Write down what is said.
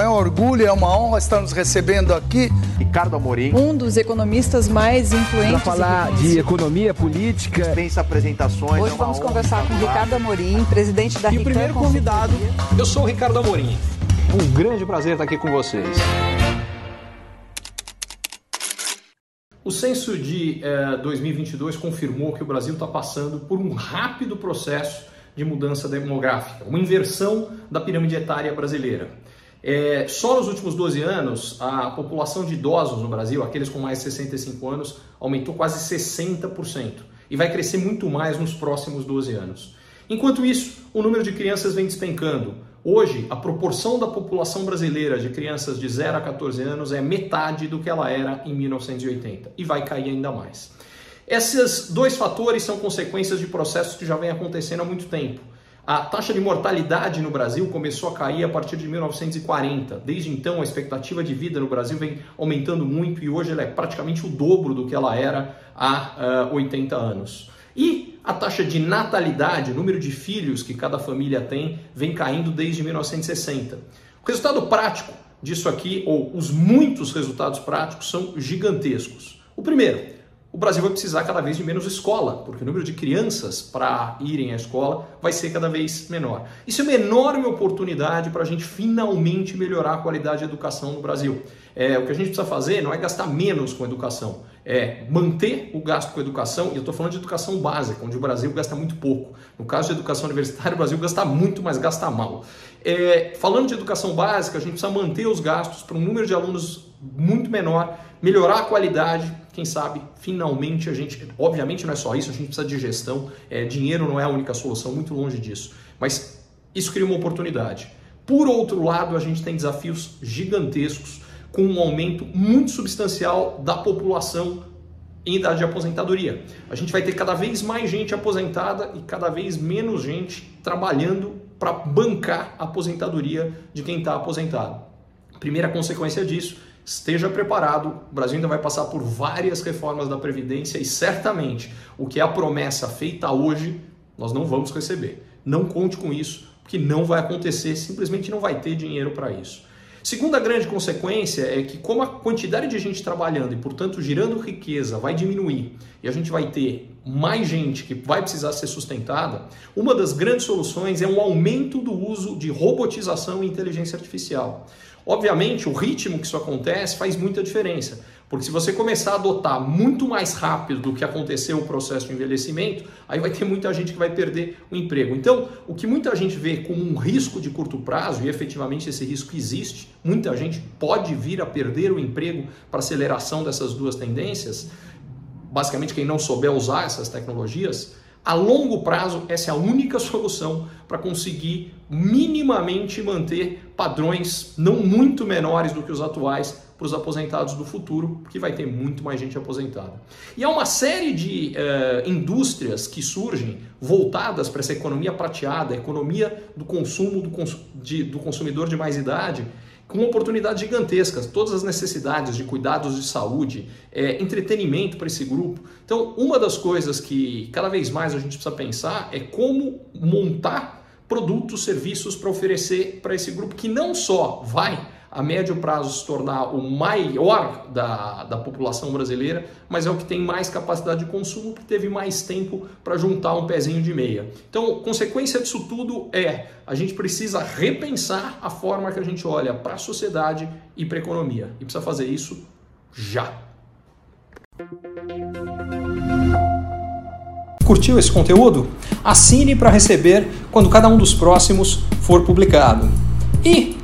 É um orgulho, é uma honra estar nos recebendo aqui. Ricardo Amorim. Um dos economistas mais influentes. Para falar de economia política. Dispensa apresentações. Hoje é vamos conversar com Ricardo Amorim, presidente da E o primeiro convidado, eu sou o Ricardo Amorim. Um grande prazer estar aqui com vocês. O censo de eh, 2022 confirmou que o Brasil está passando por um rápido processo de mudança demográfica, uma inversão da pirâmide etária brasileira. É, só nos últimos 12 anos, a população de idosos no Brasil, aqueles com mais de 65 anos, aumentou quase 60% e vai crescer muito mais nos próximos 12 anos. Enquanto isso, o número de crianças vem despencando. Hoje, a proporção da população brasileira de crianças de 0 a 14 anos é metade do que ela era em 1980 e vai cair ainda mais. Esses dois fatores são consequências de processos que já vem acontecendo há muito tempo. A taxa de mortalidade no Brasil começou a cair a partir de 1940. Desde então, a expectativa de vida no Brasil vem aumentando muito e hoje ela é praticamente o dobro do que ela era há uh, 80 anos. E a taxa de natalidade, o número de filhos que cada família tem, vem caindo desde 1960. O resultado prático disso aqui, ou os muitos resultados práticos, são gigantescos. O primeiro, o Brasil vai precisar cada vez de menos escola, porque o número de crianças para irem à escola vai ser cada vez menor. Isso é uma enorme oportunidade para a gente finalmente melhorar a qualidade da educação no Brasil. É, o que a gente precisa fazer não é gastar menos com educação, é manter o gasto com educação, e eu estou falando de educação básica, onde o Brasil gasta muito pouco. No caso de educação universitária, o Brasil gasta muito, mas gasta mal. É, falando de educação básica, a gente precisa manter os gastos para um número de alunos muito menor, melhorar a qualidade, quem sabe finalmente a gente, obviamente não é só isso, a gente precisa de gestão, é, dinheiro não é a única solução, muito longe disso, mas isso cria uma oportunidade. Por outro lado, a gente tem desafios gigantescos com um aumento muito substancial da população em idade de aposentadoria. A gente vai ter cada vez mais gente aposentada e cada vez menos gente trabalhando para bancar a aposentadoria de quem está aposentado. Primeira consequência disso esteja preparado. O Brasil ainda vai passar por várias reformas da Previdência e certamente o que é a promessa feita hoje nós não vamos receber. Não conte com isso, porque não vai acontecer, simplesmente não vai ter dinheiro para isso. Segunda grande consequência é que, como a quantidade de gente trabalhando e, portanto, girando riqueza vai diminuir e a gente vai ter mais gente que vai precisar ser sustentada, uma das grandes soluções é um aumento do uso de robotização e inteligência artificial. Obviamente, o ritmo que isso acontece faz muita diferença, porque se você começar a adotar muito mais rápido do que aconteceu o processo de envelhecimento, aí vai ter muita gente que vai perder o emprego. Então, o que muita gente vê como um risco de curto prazo, e efetivamente esse risco existe, muita gente pode vir a perder o emprego para aceleração dessas duas tendências. Basicamente, quem não souber usar essas tecnologias, a longo prazo, essa é a única solução para conseguir minimamente manter padrões não muito menores do que os atuais para os aposentados do futuro, porque vai ter muito mais gente aposentada. E há uma série de uh, indústrias que surgem voltadas para essa economia prateada, economia do consumo do, cons de, do consumidor de mais idade, com oportunidades gigantescas, todas as necessidades de cuidados de saúde, é, entretenimento para esse grupo. Então, uma das coisas que cada vez mais a gente precisa pensar é como montar produtos, serviços para oferecer para esse grupo que não só vai a médio prazo se tornar o maior da, da população brasileira, mas é o que tem mais capacidade de consumo, que teve mais tempo para juntar um pezinho de meia. Então, consequência disso tudo é a gente precisa repensar a forma que a gente olha para a sociedade e para a economia. E precisa fazer isso já. Curtiu esse conteúdo? Assine para receber quando cada um dos próximos for publicado. E